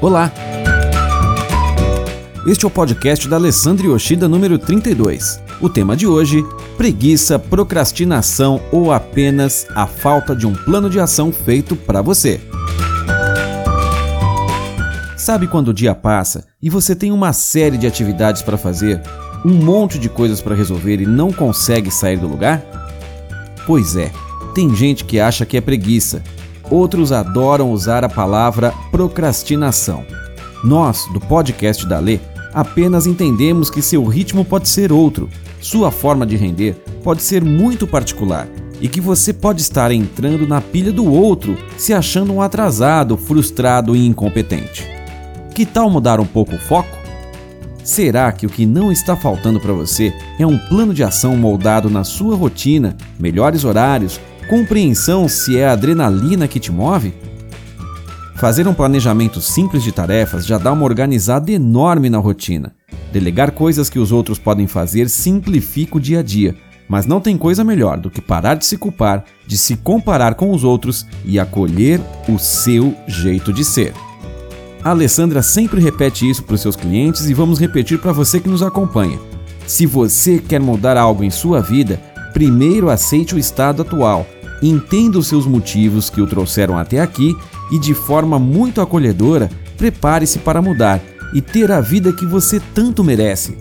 Olá! Este é o podcast da Alessandra Yoshida número 32. O tema de hoje: preguiça, procrastinação ou apenas a falta de um plano de ação feito para você. Sabe quando o dia passa e você tem uma série de atividades para fazer, um monte de coisas para resolver e não consegue sair do lugar? Pois é, tem gente que acha que é preguiça, outros adoram usar a palavra procrastinação. Nós, do podcast da Lê, apenas entendemos que seu ritmo pode ser outro, sua forma de render pode ser muito particular e que você pode estar entrando na pilha do outro, se achando um atrasado, frustrado e incompetente. Que tal mudar um pouco o foco? Será que o que não está faltando para você é um plano de ação moldado na sua rotina, melhores horários, compreensão se é a adrenalina que te move? Fazer um planejamento simples de tarefas já dá uma organizada enorme na rotina. Delegar coisas que os outros podem fazer simplifica o dia a dia, mas não tem coisa melhor do que parar de se culpar, de se comparar com os outros e acolher o seu jeito de ser. A Alessandra sempre repete isso para os seus clientes e vamos repetir para você que nos acompanha. Se você quer mudar algo em sua vida, primeiro aceite o estado atual, entenda os seus motivos que o trouxeram até aqui e, de forma muito acolhedora, prepare-se para mudar e ter a vida que você tanto merece.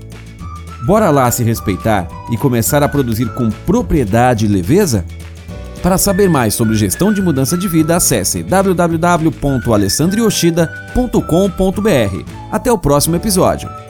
Bora lá se respeitar e começar a produzir com propriedade e leveza? Para saber mais sobre gestão de mudança de vida, acesse www.alessandrioshida.com.br. Até o próximo episódio.